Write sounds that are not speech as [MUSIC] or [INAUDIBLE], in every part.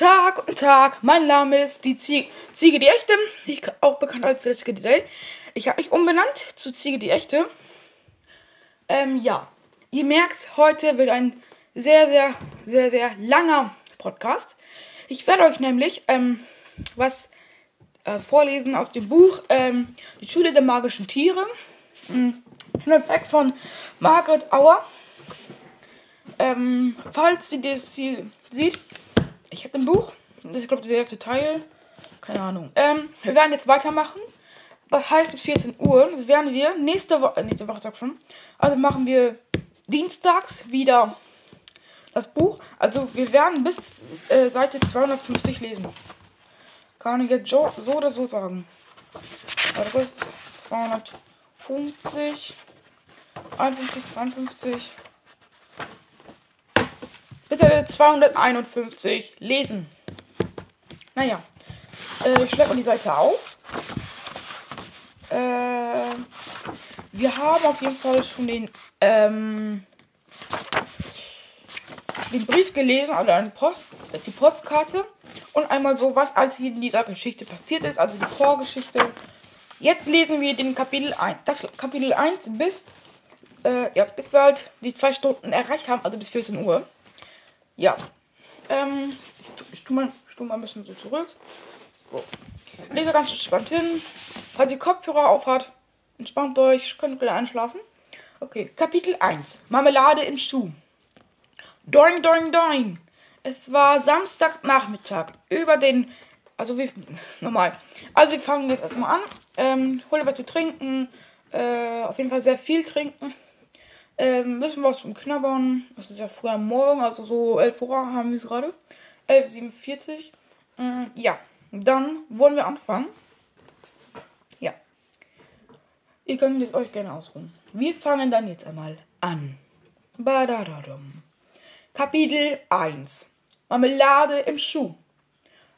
Tag, guten Tag. Mein Name ist die Ziege, Ziege die Echte. Ich auch bekannt als die Day. Ich habe mich umbenannt zu Ziege die Echte. Ähm, ja. Ihr merkt, heute wird ein sehr, sehr, sehr, sehr langer Podcast. Ich werde euch nämlich ähm, was äh, vorlesen aus dem Buch ähm, Die Schule der magischen Tiere. Und weg von Margaret Auer. Ähm, falls ihr das hier sieht, ich habe ein Buch. Das ist, glaube ich, der erste Teil. Keine Ahnung. Ähm, wir werden jetzt weitermachen. Was heißt bis 14 Uhr? Das werden wir nächste Woche, äh, nächste Woche sag schon. Also machen wir dienstags wieder das Buch. Also wir werden bis äh, Seite 250 lesen. Kann ich jetzt so, so oder so sagen. Also das ist 250, 51, 52. Bitte 251 lesen. Naja, äh, ich schläge mal die Seite auf. Äh, wir haben auf jeden Fall schon den, ähm, den Brief gelesen, also eine Post, die Postkarte. Und einmal so, was alles in dieser Geschichte passiert ist, also die Vorgeschichte. Jetzt lesen wir den Kapitel 1. Das Kapitel 1 bis, äh, ja, bis wir halt die zwei Stunden erreicht haben, also bis 14 Uhr. Ja. Ähm, ich, tue mal, tu mal ein bisschen so zurück. So. Lese ganz entspannt hin. Falls ihr Kopfhörer aufhat, entspannt euch, könnt wieder einschlafen. Okay, Kapitel 1. Marmelade im Schuh. Doing, doing, doing. Es war Samstagnachmittag. Über den. Also, wie. [LAUGHS] Nochmal. Also, wir fangen jetzt erstmal an. Ähm, hole was zu trinken. Äh, auf jeden Fall sehr viel trinken. Ähm, müssen wir was zum Knabbern. Das ist ja früh am Morgen, also so 11 Uhr haben wir es gerade. 11.47 ähm, Ja, dann wollen wir anfangen. Ja. Ihr könnt es euch gerne ausruhen. Wir fangen dann jetzt einmal an. Badadadum. Kapitel 1. Marmelade im Schuh.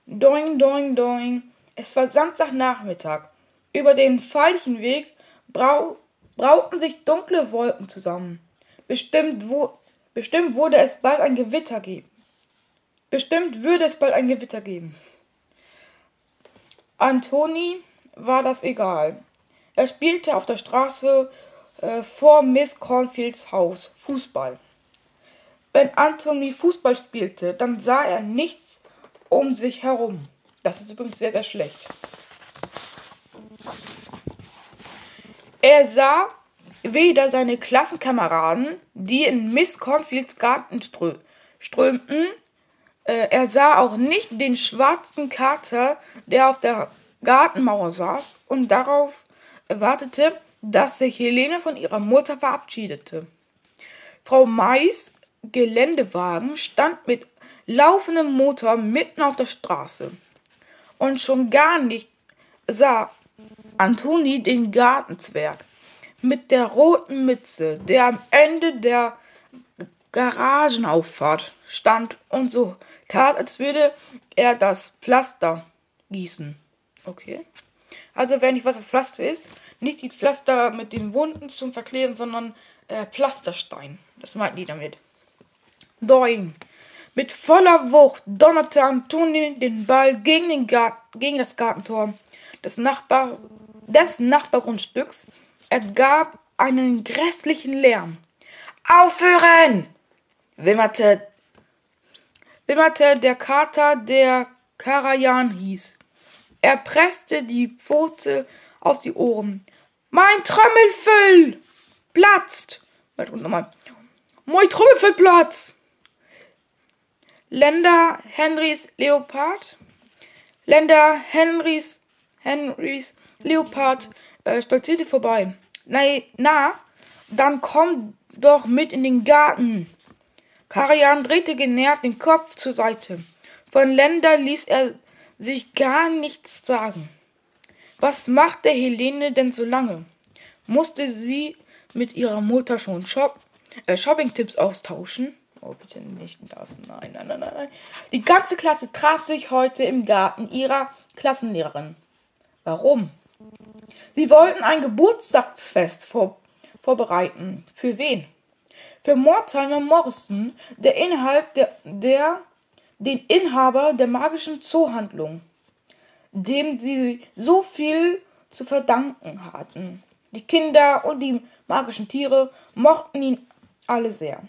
Doing, doing, doing. Es war Samstagnachmittag. Über den Veilchenweg brau brauten sich dunkle Wolken zusammen. Bestimmt, wo, bestimmt wurde es bald ein Gewitter geben. Bestimmt würde es bald ein Gewitter geben. Antoni war das egal. Er spielte auf der Straße äh, vor Miss Cornfields Haus Fußball. Wenn Anthony Fußball spielte, dann sah er nichts um sich herum. Das ist übrigens sehr, sehr schlecht. Er sah weder seine Klassenkameraden, die in Miss Cornfields Garten strö strömten, äh, er sah auch nicht den schwarzen Kater, der auf der Gartenmauer saß und darauf wartete, dass sich Helene von ihrer Mutter verabschiedete. Frau Mais Geländewagen stand mit laufendem Motor mitten auf der Straße. Und schon gar nicht sah Antoni den Gartenzwerg mit der roten Mütze, der am Ende der Garagenauffahrt stand und so tat, als würde er das Pflaster gießen. Okay. Also wenn nicht was das Pflaster ist, nicht die Pflaster mit den Wunden zum Verkleben, sondern äh, Pflasterstein. Das meinten die damit. Doing. Mit voller Wucht donnerte Antoni den Ball gegen, den Garten, gegen das Gartentor des, Nachbar, des Nachbargrundstücks. Er gab einen grässlichen Lärm. Aufhören! wimmerte, wimmerte der Kater, der Karajan hieß. Er presste die Pfote auf die Ohren. Mein Trommelfell platzt! Mein Trommelfell platzt! Länder Henrys Leopard. Länder Henrys, Henrys Leopard äh, stolzierte vorbei. Na, na, dann komm doch mit in den Garten. Karian drehte genervt den Kopf zur Seite. Von Länder ließ er sich gar nichts sagen. Was machte Helene denn so lange? Musste sie mit ihrer Mutter schon Shop äh, Shopping-Tipps austauschen? Oh, bitte nicht das. Nein, nein, nein, nein. Die ganze Klasse traf sich heute im Garten ihrer Klassenlehrerin. Warum? Sie wollten ein Geburtstagsfest vor, vorbereiten. Für wen? Für Mortimer Morrison, der innerhalb der, der den Inhaber der magischen Zoohandlung, dem sie so viel zu verdanken hatten. Die Kinder und die magischen Tiere mochten ihn alle sehr.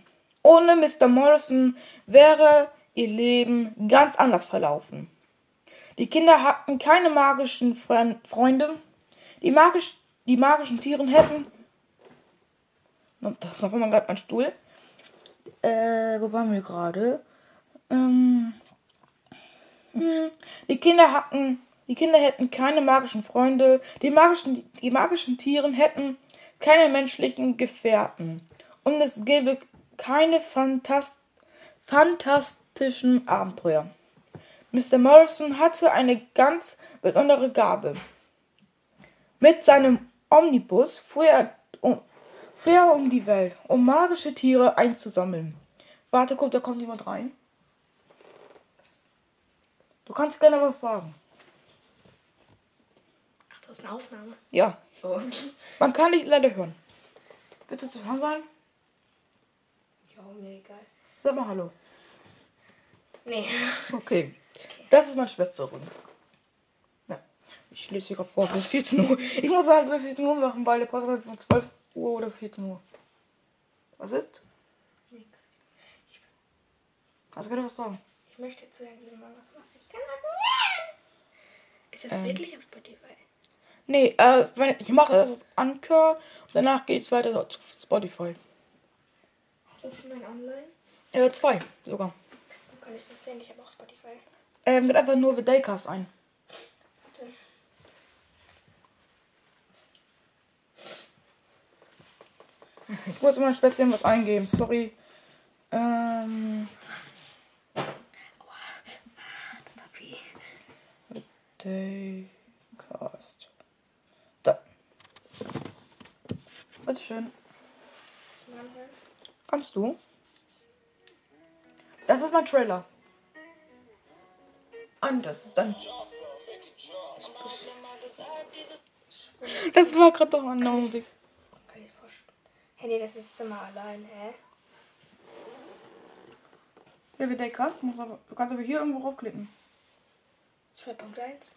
Ohne Mr. Morrison wäre ihr Leben ganz anders verlaufen. Die Kinder hatten keine magischen Freunde. Die, magisch, die magischen Tiere hätten. Da war man gerade ein Stuhl. Äh, wo waren wir gerade? Ähm, hm, die Kinder hatten. Die Kinder hätten keine magischen Freunde. Die magischen, die magischen Tiere hätten keine menschlichen Gefährten. Und es gäbe keine Fantast fantastischen Abenteuer. Mr. Morrison hatte eine ganz besondere Gabe. Mit seinem Omnibus fuhr er um, fuhr er um die Welt, um magische Tiere einzusammeln. Warte, guck, da kommt jemand rein. Du kannst gerne was sagen. Ach, das ist eine Aufnahme. Ja. So. [LAUGHS] Man kann nicht leider hören. Willst du zu hören sein? Ja, mir egal. Sag mal Hallo. Nee. Okay. Das ist meine Schwester übrigens. Ja. Ich lese hier gerade vor bis 14 Uhr. Ich muss halt bis 14 Uhr machen, weil der Podcast von 12 Uhr oder 14 Uhr. Was ist? Nix. Kannst du gerade was sagen? Ich möchte zu mal was, was ich kann. Ist das Ähm. wirklich auf Spotify? Nee, äh, wenn, ich mache das auf Anchor und danach geht's weiter zu Spotify. Hast du schon ein Online? Äh, zwei sogar. Wo kann ich das sehen? Ich habe auch Spotify. Ähm, geht einfach nur The Daycast ein. Warte. Ich muss meiner Schwester was eingeben, sorry. Ähm, Das hat wie. Daycast. Da. Bitteschön. Kannst du? Das ist mein Trailer. Ist dann. Das war gerade doch eine Musik. Kann ich vorstellen. Hey, nee, das ist Zimmer allein, hä? Ja, wie Daycast, muss aber, du kannst aber hier irgendwo draufklicken. 2.1.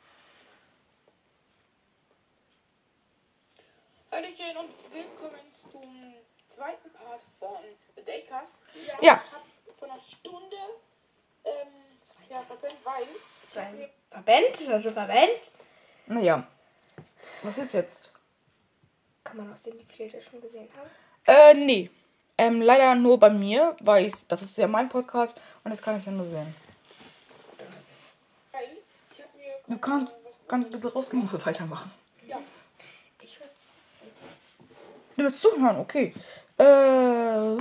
Hallöchen und willkommen zum zweiten Part von The Daycast. Ja. Ja. Von einer Stunde. Ähm, ja, verpennt, weil. Zwei. Verband? Also Verband? Naja. Was ist jetzt? Kann man aus dem die Filter schon gesehen haben? Äh, nee. Ähm, leider nur bei mir, weil ich, das ist ja mein Podcast und das kann ich ja nur sehen. Du kannst, kannst bitte rausgehen und weitermachen. Ich würde Du willst zuhören, okay. Äh,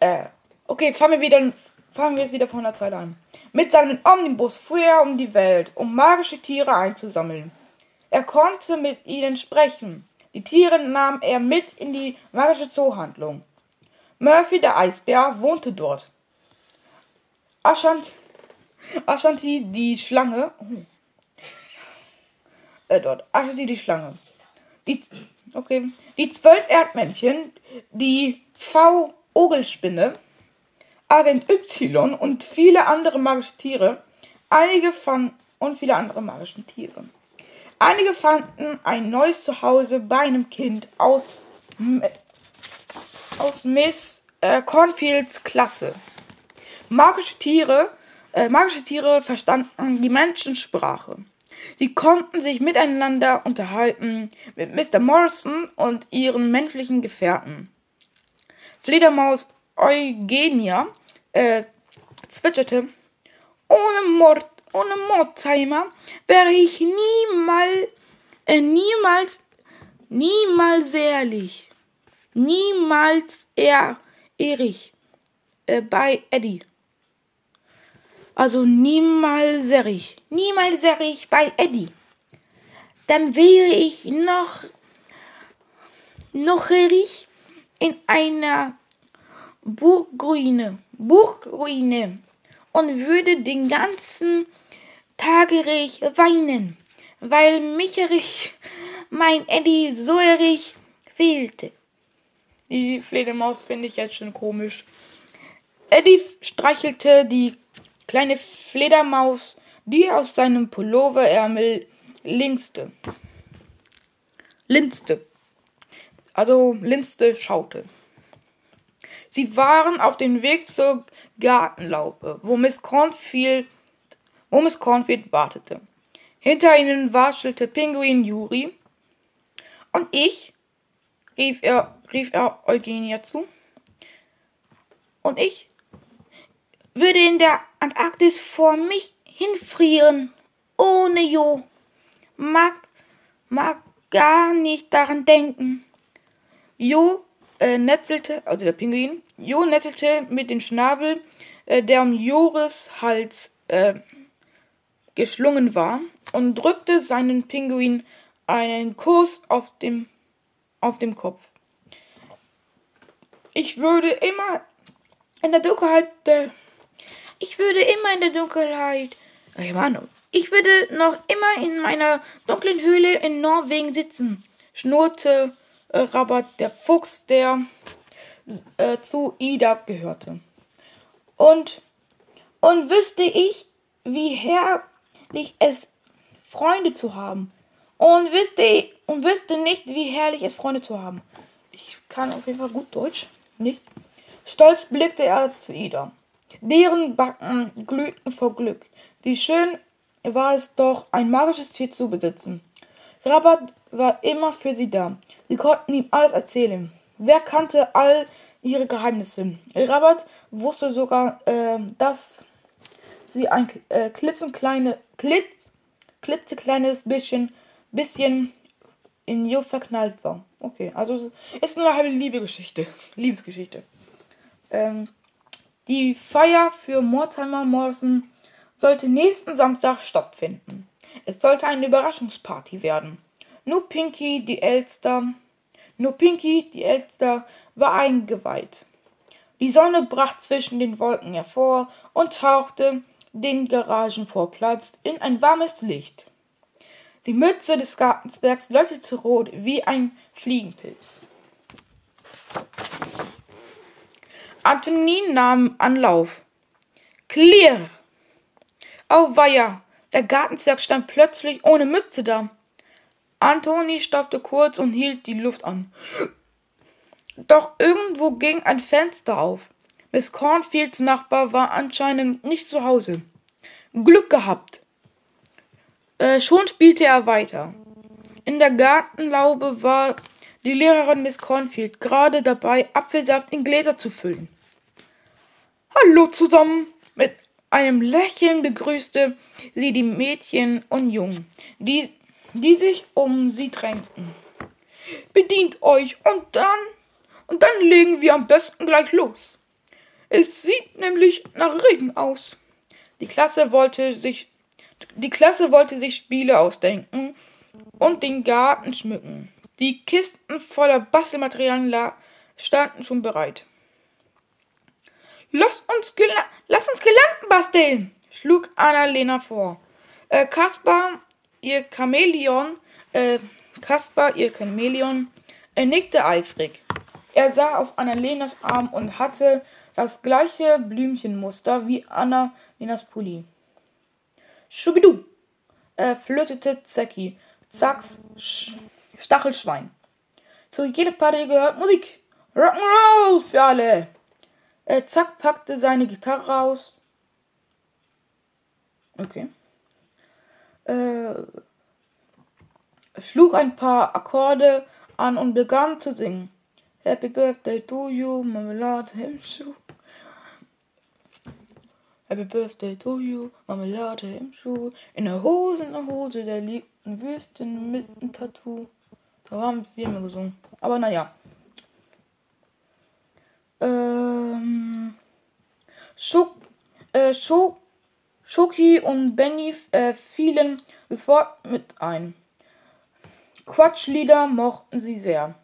äh, okay, fangen wir wieder, fangen wir jetzt wieder von der Zeit an. Mit seinem Omnibus fuhr er um die Welt, um magische Tiere einzusammeln. Er konnte mit ihnen sprechen. Die Tiere nahm er mit in die magische Zoohandlung. Murphy, der Eisbär, wohnte dort. Ashanti, Ashanti die Schlange. Oh. Äh, dort. Ashanti die Schlange. Die, okay. Die zwölf Erdmännchen, die V-Ogelspinne, Agent Y und viele andere magische Tiere. Einige fanden und viele andere magische Tiere. Einige fanden ein neues Zuhause bei einem Kind aus, aus Miss äh, Cornfields Klasse. Magische Tiere, äh, magische Tiere verstanden die Menschensprache. Sie konnten sich miteinander unterhalten mit Mr. Morrison und ihren menschlichen Gefährten. Fledermaus Eugenia äh, zwitscherte, ohne Mord, ohne Mordtimer wäre ich niemals, äh, niemals, niemals ehrlich, niemals ehr, ehrlich äh, bei Eddie. Also niemals ehrlich, niemals ehrlich bei Eddie. Dann wäre ich noch, noch ehrlich in einer Burgruine, Burgruine und würde den ganzen Tag ehrlich weinen, weil mich ehrlich, mein Eddie so ehrlich fehlte. Die Fledermaus finde ich jetzt schon komisch. Eddie streichelte die kleine Fledermaus, die aus seinem Pulloverärmel linste. Linste. Also linste schaute. Sie waren auf dem Weg zur Gartenlaube, wo Miss Cornfield, wo Miss Cornfield wartete. Hinter ihnen watschelte Pinguin Juri. Und ich, rief er, rief er Eugenia zu. Und ich würde in der Antarktis vor mich hinfrieren. Ohne Jo. Mag, mag gar nicht daran denken. Jo äh, netzelte, also der Pinguin, Jo netzelte mit dem Schnabel, äh, der um Joris Hals äh, geschlungen war, und drückte seinen Pinguin einen Kuss auf dem, auf dem Kopf. Ich würde immer in der Dunkelheit, äh, ich würde immer in der Dunkelheit, ich meine, ich würde noch immer in meiner dunklen Höhle in Norwegen sitzen, schnurrte äh, Rabat der Fuchs, der äh, zu Ida gehörte. Und, und wüsste ich, wie herrlich es Freunde zu haben. Und wüsste, und wüsste nicht, wie herrlich es Freunde zu haben. Ich kann auf jeden Fall gut Deutsch, nicht? Stolz blickte er zu Ida. Deren Backen glühten vor Glück. Wie schön war es doch, ein magisches Tier zu besitzen. Rabat war immer für sie da. Sie konnten ihm alles erzählen. Wer kannte all ihre Geheimnisse? Rabat wusste sogar, äh, dass sie ein äh, klitzekleine, klitz, klitzekleines bisschen, bisschen in Jo verknallt war. Okay, also ist eine halbe Liebesgeschichte. [LAUGHS] Liebesgeschichte. Ähm, die Feier für Mortimer Morrison sollte nächsten Samstag stattfinden. Es sollte eine Überraschungsparty werden. Nur Pinky, die Elster, nur Pinky, die Elster, war eingeweiht. Die Sonne brach zwischen den Wolken hervor und tauchte den Garagenvorplatz in ein warmes Licht. Die Mütze des Gartenzwergs leuchtete rot wie ein Fliegenpilz. Antonin nahm Anlauf. Clear! Auweia! Der Gartenzwerg stand plötzlich ohne Mütze da. Antoni stoppte kurz und hielt die Luft an. Doch irgendwo ging ein Fenster auf. Miss Cornfields Nachbar war anscheinend nicht zu Hause. Glück gehabt. Äh, schon spielte er weiter. In der Gartenlaube war die Lehrerin Miss Cornfield gerade dabei, Apfelsaft in Gläser zu füllen. Hallo zusammen! Mit einem Lächeln begrüßte sie die Mädchen und Jungen, die, die sich um sie drängten. Bedient euch und dann, und dann legen wir am besten gleich los. Es sieht nämlich nach Regen aus. Die Klasse wollte sich, die Klasse wollte sich Spiele ausdenken und den Garten schmücken. Die Kisten voller Bastelmaterialien standen schon bereit. Lass uns, lass uns Girlanden basteln, schlug Annalena vor. Äh, Kaspar, ihr Chamäleon, äh, Kaspar, ihr Chamäleon, er nickte eifrig. Er sah auf Annalenas Arm und hatte das gleiche Blümchenmuster wie Annalenas Pulli. Schubidu, äh, flötete Zecki, Zacks Sch Stachelschwein. Zu jeder Party gehört Musik. Rock'n'Roll für alle. Äh, Zack packte seine Gitarre aus. Okay. Äh, schlug ein paar Akkorde an und begann zu singen. Happy Birthday to you, Marmelade im. Happy Birthday to you, Marmelade im. In der Hose, in der Hose, der liegt ein Würstchen mit einem Tattoo. Da haben wir immer gesungen. Aber naja. Ähm, Schok, äh, Schok, Schoki und Benny äh, fielen sofort mit ein. Quatschlieder mochten sie sehr.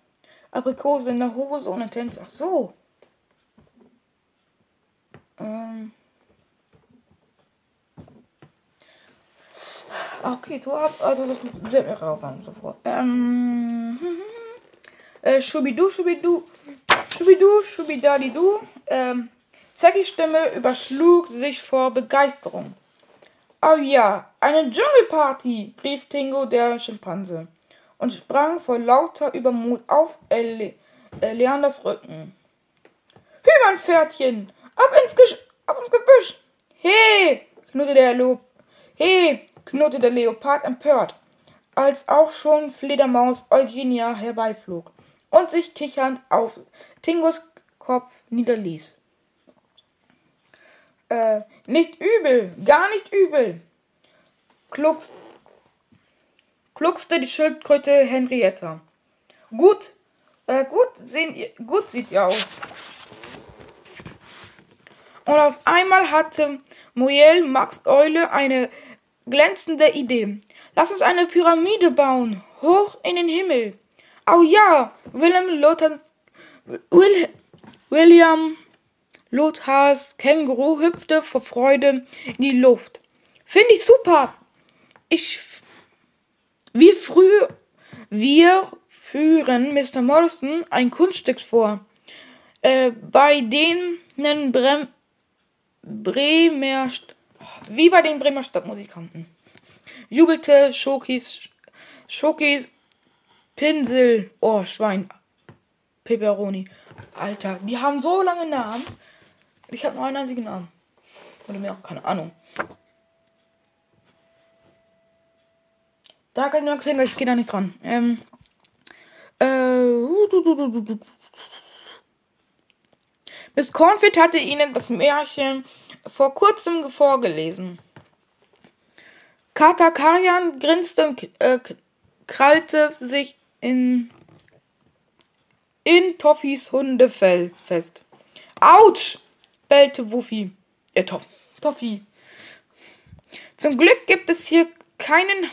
Aprikose in der Hose und ein Tänzer. Ach so. Ähm. Okay, du hast also das wir rauf sofort. Ähm. [LAUGHS] Äh, Schubidu, Schubidu, Schubidu, Schubidadidu. Ähm, Zackys Stimme überschlug sich vor Begeisterung. Oh ja, eine Dschungelparty, rief Tingo der Schimpanse und sprang vor lauter Übermut auf Le äh, Leanders Rücken. Hü, Pferdchen, ab ins, Gesch ab ins Gebüsch. He, knurrte der, Lo he, knurrte der Leopard empört, als auch schon Fledermaus Eugenia herbeiflog und sich kichernd auf Tingos Kopf niederließ. Äh, nicht übel, gar nicht übel, kluckst, kluckste die Schildkröte Henrietta. Gut, äh, gut, sehen, gut sieht ihr aus. Und auf einmal hatte Moel Max Eule eine glänzende Idee. Lass uns eine Pyramide bauen, hoch in den Himmel. Oh ja, William Lothar, Will, William Lothars Känguru hüpfte vor Freude in die Luft. Finde ich super. Ich, wie früh, wir führen Mr. Morrison ein Kunststück vor, äh, bei denen Brem, Bremer, wie bei den Bremer Stadtmusikanten, jubelte Schokis, Schokis Pinsel, oh Schwein, Peperoni. Alter, die haben so lange Namen. Ich habe nur einen einzigen Namen. Oder mehr, keine Ahnung. Da kann ich nur klingen, ich gehe da nicht dran. Ähm. Äh. Miss Cornfit hatte ihnen das Märchen vor kurzem vorgelesen. Katakarian grinste und äh, krallte sich in, in Toffis Hundefell fest. Autsch! Bellte Wuffi. Äh, Toff, Toffi. Zum Glück gibt es hier keinen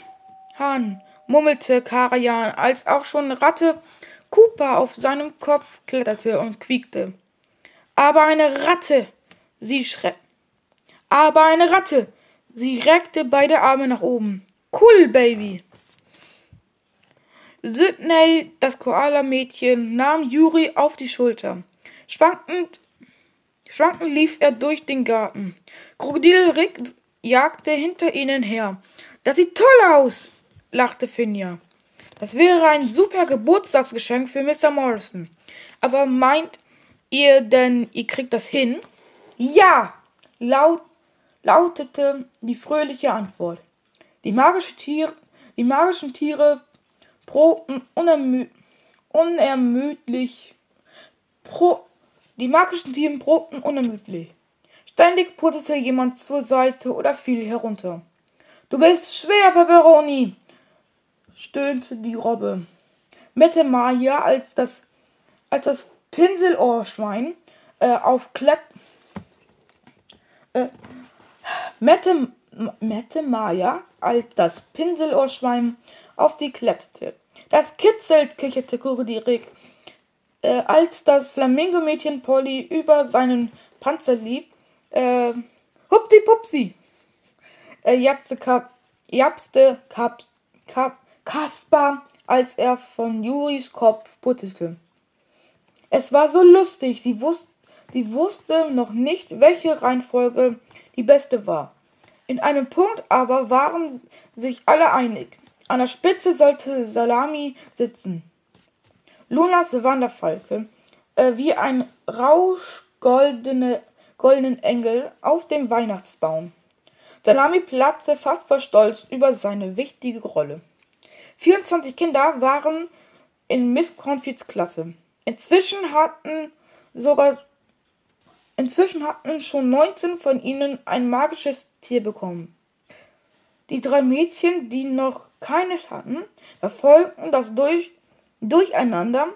Hahn, murmelte Karajan, als auch schon Ratte Cooper auf seinem Kopf kletterte und quiekte. Aber eine Ratte! Sie schre. Aber eine Ratte! Sie reckte beide Arme nach oben. Cool, Baby! Sydney, das Koala-Mädchen, nahm Juri auf die Schulter. Schwankend Schwankend lief er durch den Garten. Krokodil Rick jagte hinter ihnen her. Das sieht toll aus, lachte Finja. Das wäre ein super Geburtstagsgeschenk für Mr. Morrison. Aber meint ihr denn, ihr kriegt das hin? Ja, laut, lautete die fröhliche Antwort. Die, magische Tier, die magischen Tiere probten unermü unermüdlich, pro, die magischen Tiere probten unermüdlich. Ständig purzte jemand zur Seite oder fiel herunter. Du bist schwer, Pepperoni, stöhnte die Robbe. Mette Maya, als das, als das Pinselohrschwein äh, auf Klepp. Äh, Mette, Mette Maya, als das Pinselohrschwein auf die kletterte. Das kitzelt, kicherte Kuridirik äh, als das Flamingo-Mädchen Polly über seinen Panzer lief, äh, hupsi-pupsi, äh, japste, Kap, japste Kap, Kap, Kaspar, als er von Juris Kopf putzelte. Es war so lustig, sie, wus sie wusste noch nicht, welche Reihenfolge die beste war. In einem Punkt aber waren sich alle einig. An der Spitze sollte Salami sitzen. Lunas Wanderfalke äh, wie ein rauschgoldene goldenen Engel auf dem Weihnachtsbaum. Salami platzte fast vor Stolz über seine wichtige Rolle. 24 Kinder waren in Miss Confits Klasse. Inzwischen hatten sogar inzwischen hatten schon 19 von ihnen ein magisches Tier bekommen. Die drei Mädchen, die noch keines hatten, verfolgten das durch durcheinander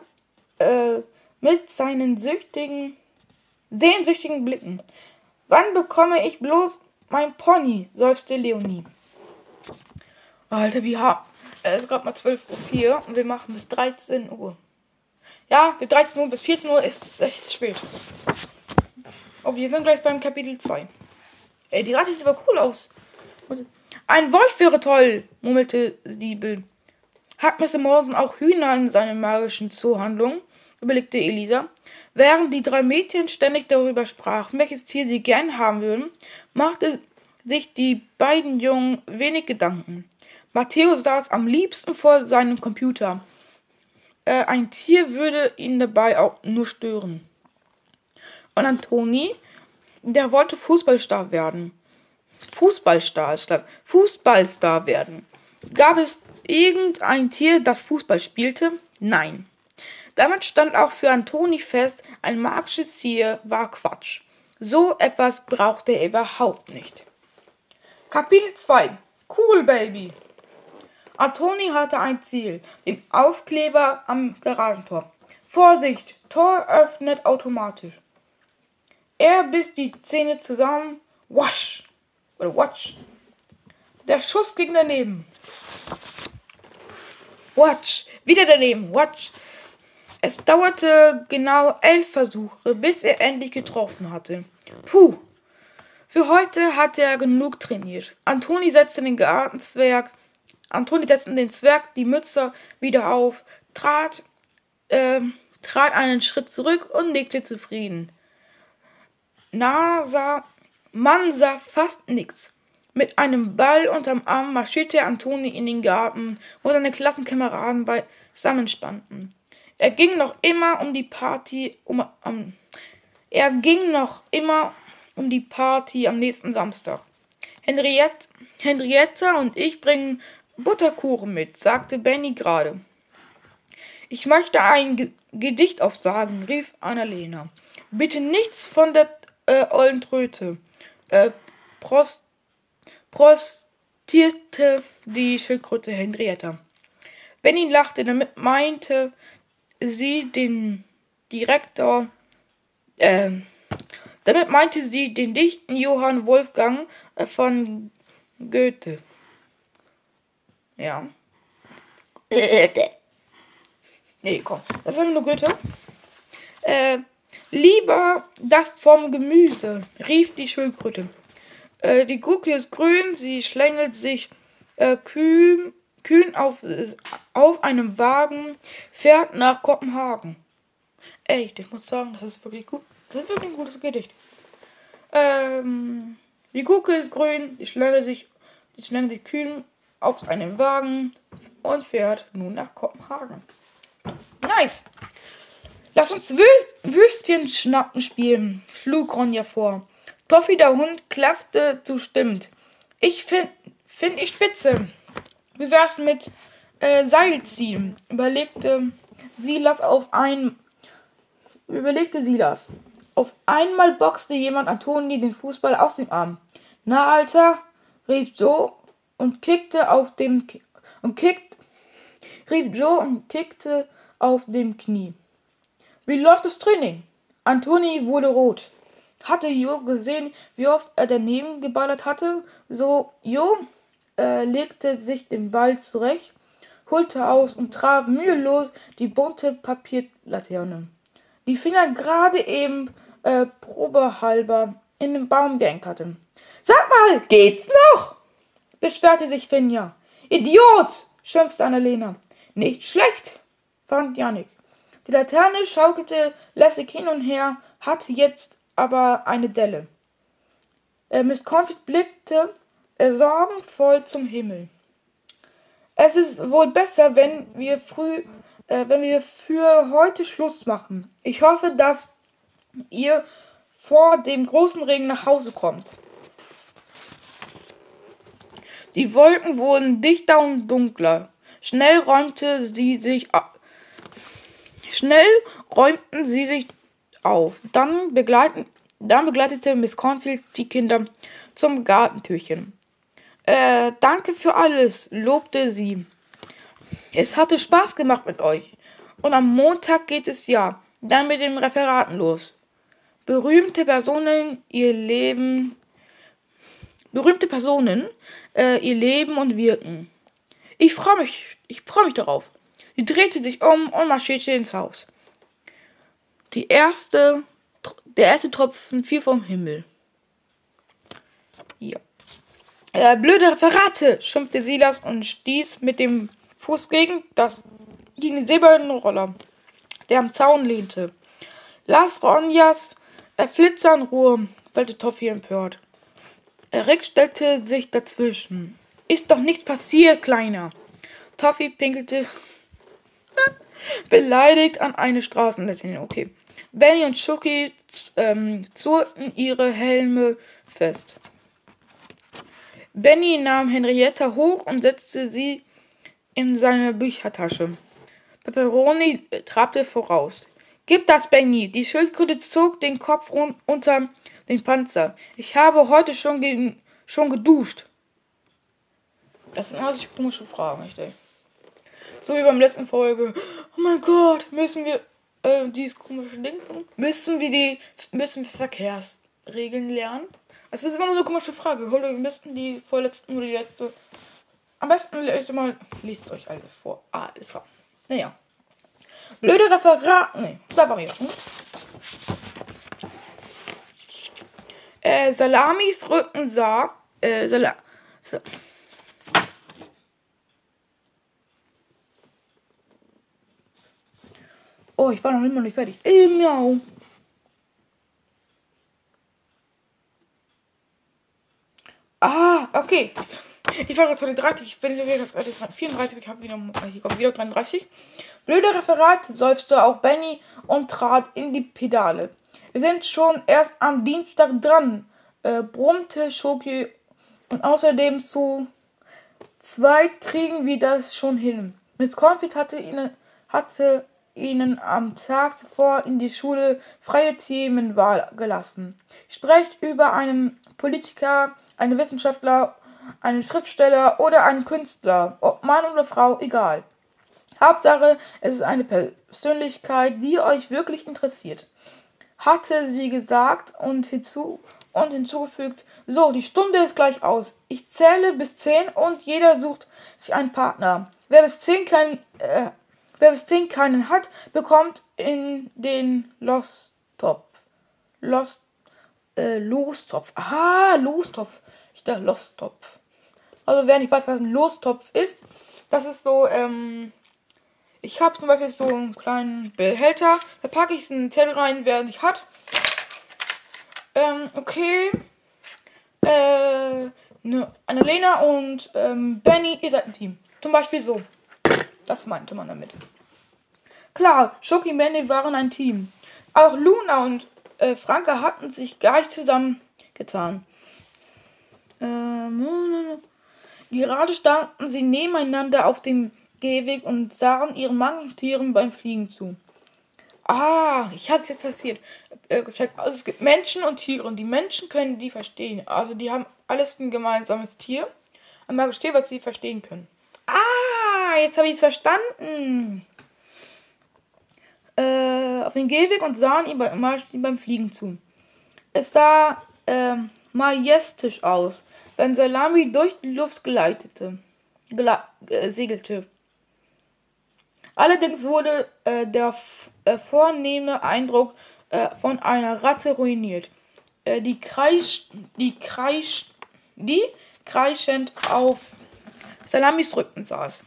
äh, mit seinen süchtigen, sehnsüchtigen Blicken. Wann bekomme ich bloß mein Pony? seufzte Leonie. Alter, wie hart. Es ist gerade mal 12.04 Uhr und wir machen bis 13 Uhr. Ja, bis 13 Uhr bis 14 Uhr ist echt spät. Oh, wir sind gleich beim Kapitel 2. Ey, die Ratte sieht aber cool aus. Ein Wolf wäre toll, murmelte Siebel. Hat Mr. Morrison auch Hühner in seiner magischen Zoohandlung? überlegte Elisa. Während die drei Mädchen ständig darüber sprachen, welches Tier sie gern haben würden, machte sich die beiden Jungen wenig Gedanken. Matteo saß am liebsten vor seinem Computer. Äh, ein Tier würde ihn dabei auch nur stören. Und Antoni, der wollte Fußballstar werden. Fußballstar, ich glaube, Fußballstar werden. Gab es irgendein Tier, das Fußball spielte? Nein. Damit stand auch für Antoni fest, ein magisches Tier war Quatsch. So etwas brauchte er überhaupt nicht. Kapitel 2 Cool Baby Antoni hatte ein Ziel, den Aufkleber am Garagentor. Vorsicht, Tor öffnet automatisch. Er biss die Zähne zusammen. Wasch! Oder watch. Der Schuss ging daneben. Watch! Wieder daneben. Watch! Es dauerte genau elf Versuche, bis er endlich getroffen hatte. Puh! Für heute hatte er genug trainiert. Antoni setzte den Gartenzwerg, Antoni setzte den Zwerg die Mütze wieder auf, trat, äh, trat einen Schritt zurück und nickte zufrieden. Nasa, man sah fast nichts. Mit einem Ball unterm Arm marschierte Antoni in den Garten, wo seine Klassenkameraden beisammen standen. Er ging noch immer um die Party um, um er ging noch immer um die Party am nächsten Samstag. Henriette, Henrietta und ich bringen Butterkuchen mit, sagte Benny gerade. Ich möchte ein Ge Gedicht aufsagen, rief Annalena. Bitte nichts von der äh, ollen Tröte. Äh, Prost, prostierte die Schildkröte Henrietta. Benny lachte, damit meinte sie den Direktor, äh, damit meinte sie den dichten Johann Wolfgang äh, von Goethe. Ja. Goethe. Nee, komm, das war nur Goethe. Äh, lieber das vom Gemüse, rief die Schildkröte. Äh, die Gurke ist grün, sie schlängelt sich äh, kühn, kühn auf, auf einem Wagen, fährt nach Kopenhagen. Ey, ich muss sagen, das ist wirklich gut. Das ist wirklich ein gutes Gedicht. Ähm, die Gurke ist grün, die schlängelt sich, die schlängelt sich kühn auf einem Wagen und fährt nun nach Kopenhagen. Nice! Lass uns Wü Würstchen schnappen spielen, schlug Ronja vor. Toffi der Hund klaffte zustimmt. Ich find, find ich spitze. Wie wär's mit äh, Seilziehen? Überlegte Silas auf ein. Überlegte Silas. Auf einmal boxte jemand Antoni den Fußball aus dem Arm. Na, Alter, rief Joe und kickte auf dem und kickt, rief Joe und kickte auf dem Knie. Wie läuft das Training? Antoni wurde rot. Hatte Jo gesehen, wie oft er daneben geballert hatte? So, Jo äh, legte sich den Ball zurecht, holte aus und traf mühelos die bunte Papierlaterne, die Finger gerade eben äh, probehalber in den Baum gehängt hatte. Sag mal, geht's noch? beschwerte sich Finja. Idiot! schimpfte Annalena. Nicht schlecht, fand Janik. Die Laterne schaukelte lässig hin und her, hatte jetzt aber eine Delle. Äh, Miss Cornflakes blickte äh, sorgenvoll zum Himmel. Es ist wohl besser, wenn wir früh, äh, wenn wir für heute Schluss machen. Ich hoffe, dass ihr vor dem großen Regen nach Hause kommt. Die Wolken wurden dichter und dunkler. Schnell räumte sie sich Schnell räumten sie sich auf. Dann, begleiten, dann begleitete Miss Cornfield die Kinder zum Gartentürchen. Äh, danke für alles, lobte sie. Es hatte Spaß gemacht mit euch. Und am Montag geht es ja dann mit den Referaten los. Berühmte Personen, ihr Leben. Berühmte Personen, äh, ihr Leben und Wirken. Ich freue mich, ich freue mich darauf. Sie drehte sich um und marschierte ins Haus. Die erste, der erste Tropfen fiel vom Himmel. Ja. Äh, blöde Referate, schimpfte Silas und stieß mit dem Fuß gegen das gegen den silbernen Roller, der am Zaun lehnte. Lass Ronjas äh, Flitzer in Ruhe, bellte Toffee empört. Rick stellte sich dazwischen. Ist doch nichts passiert, Kleiner. Toffee pinkelte [LAUGHS] beleidigt an eine Straßenlaterne. Okay. Benny und Schucky ähm, zurten ihre Helme fest. Benny nahm Henrietta hoch und setzte sie in seine Büchertasche. Pepperoni trabte voraus. Gib das, Benny! Die Schildkröte zog den Kopf unter den Panzer. Ich habe heute schon, ge schon geduscht. Das sind alles komische Fragen, ey. So wie beim letzten Folge. Oh mein Gott, müssen wir äh, dieses komische Ding Müssen wir die müssen wir Verkehrsregeln lernen? Das ist immer so eine komische Frage. Holt euch am besten die vorletzten oder die letzte. Am besten lest mal, lest euch alle vor. Ah, alles klar. Naja. Blöde Referat. Nee, da war ich schon. Äh, Salamis Rücken sah. Äh, Sala Sa oh, ich war noch immer nicht fertig. Äh, miau. Ah, okay. Ich war gerade 32, ich bin jetzt 34, ich habe wieder, ich komme wieder 33. Blöder Referat, seufzte auch Benny und trat in die Pedale. Wir sind schon erst am Dienstag dran, äh, brummte Schoki. Und außerdem zu zweit kriegen wir das schon hin. Miss Confit hatte ihnen, hatte ihnen am Tag zuvor in die Schule freie Themenwahl gelassen. Sprecht über einen Politiker, einen Wissenschaftler einen Schriftsteller oder einen Künstler, ob Mann oder Frau, egal. Hauptsache, es ist eine Persönlichkeit, die euch wirklich interessiert. Hatte sie gesagt und, hinzu, und hinzugefügt, so, die Stunde ist gleich aus. Ich zähle bis zehn und jeder sucht sich einen Partner. Wer bis zehn, kein, äh, wer bis zehn keinen hat, bekommt in den Lostopf. Lost, äh, Lostopf. Ah, Lostopf der Lostopf. Also wer nicht weiß, was ein Lostopf ist, das ist so, ähm, ich habe zum Beispiel so einen kleinen Behälter, da packe ich einen Zettel rein, wer nicht hat. Ähm, okay. Äh, ne, Annalena und ähm, Benny, ihr seid ein Team. Zum Beispiel so. Das meinte man damit. Klar, Schoki Benny waren ein Team. Auch Luna und äh, Franke hatten sich gar nicht zusammengetan. Ähm, gerade standen sie nebeneinander auf dem Gehweg und sahen ihren Mankentieren beim Fliegen zu. Ah, ich hab's jetzt passiert. Äh, also es gibt Menschen und Tiere und die Menschen können die verstehen. Also die haben alles ein gemeinsames Tier. Und mal gestehen, was sie verstehen können. Ah, jetzt habe ich es verstanden. Äh, auf dem Gehweg und sahen ihm beim, beim Fliegen zu. Es sah äh, majestisch aus wenn Salami durch die Luft gleitete, äh, segelte. Allerdings wurde äh, der äh, vornehme Eindruck äh, von einer Ratte ruiniert, äh, die, kreisch, die, kreisch, die kreischend auf Salamis Rücken saß.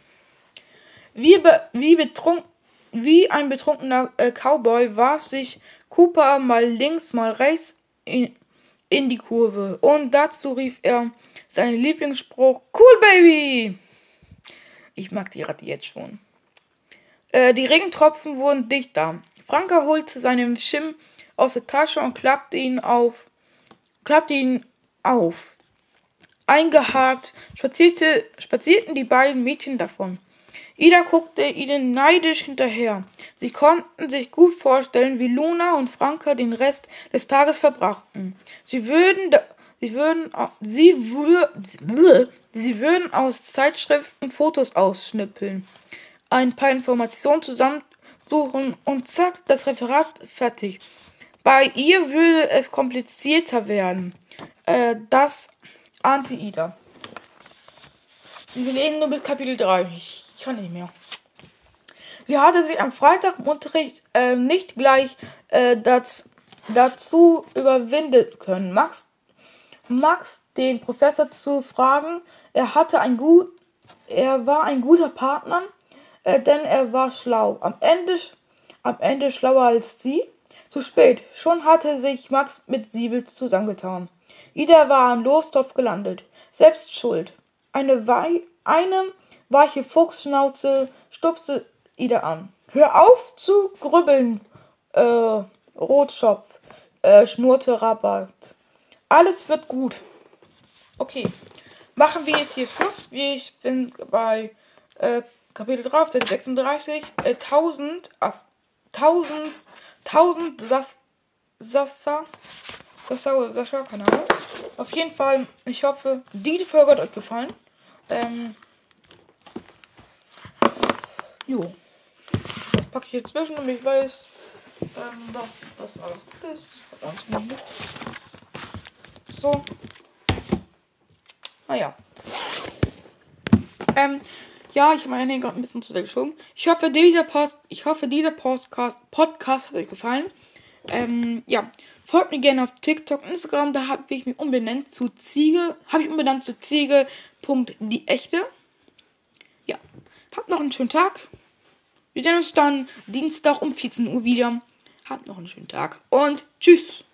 Wie, wie, betrunk, wie ein betrunkener äh, Cowboy warf sich Cooper mal links, mal rechts in, in die Kurve. Und dazu rief er seinen Lieblingsspruch: Cool Baby! Ich mag die Ratte jetzt schon. Äh, die Regentropfen wurden dichter. Franka holte seinen Schirm aus der Tasche und klappte ihn auf. Klappte ihn auf. Eingehakt spazierte, spazierten die beiden Mädchen davon. Ida guckte ihnen neidisch hinterher. Sie konnten sich gut vorstellen, wie Luna und Franka den Rest des Tages verbrachten. Sie würden, sie würden, sie, würden, sie würden aus Zeitschriften Fotos ausschnippeln, ein paar Informationen zusammensuchen und zack, das Referat fertig. Bei ihr würde es komplizierter werden. Äh, das ahnte Ida. Wir lesen nur bis Kapitel 3. Ich kann nicht mehr. Sie hatte sich am Freitag im Unterricht äh, nicht gleich äh, das, dazu überwinden können, Max, Max den Professor zu fragen. Er hatte ein gut, er war ein guter Partner, äh, denn er war schlau. Am Ende, am Ende schlauer als sie. Zu spät. Schon hatte sich Max mit Siebel zusammengetan. Ida war am Lostopf gelandet. Selbst schuld. Eine, Wei eine weiche Fuchsschnauze stupste Ida an. Hör auf zu grübeln, äh, Rotschopf, äh, schnurrte Rabat. Alles wird gut. Okay, machen wir jetzt hier Schluss. Ich bin bei äh, Kapitel 3, Seite 36. Äh, 1000, 1000, 1000 Sas, Sassa, Sassa Sascha, keine Ahnung. Auf jeden Fall, ich hoffe, diese Folge hat euch gefallen. Ähm, jo. Das packe ich jetzt zwischen und ich weiß, ähm, dass das alles gut ist. Ganz gut. So. Naja. Ähm, ja, ich habe meine gerade ein bisschen zu sehr geschoben. Ich hoffe, dieser Pod ich hoffe, dieser Podcast, Podcast hat euch gefallen. Ähm, ja. Folgt mir gerne auf TikTok, Instagram, da habe ich mich umbenannt zu Ziege. Habe ich umbenannt zu Ziege. Echte. Ja. Habt noch einen schönen Tag. Wir sehen uns dann Dienstag um 14 Uhr wieder. Habt noch einen schönen Tag und tschüss.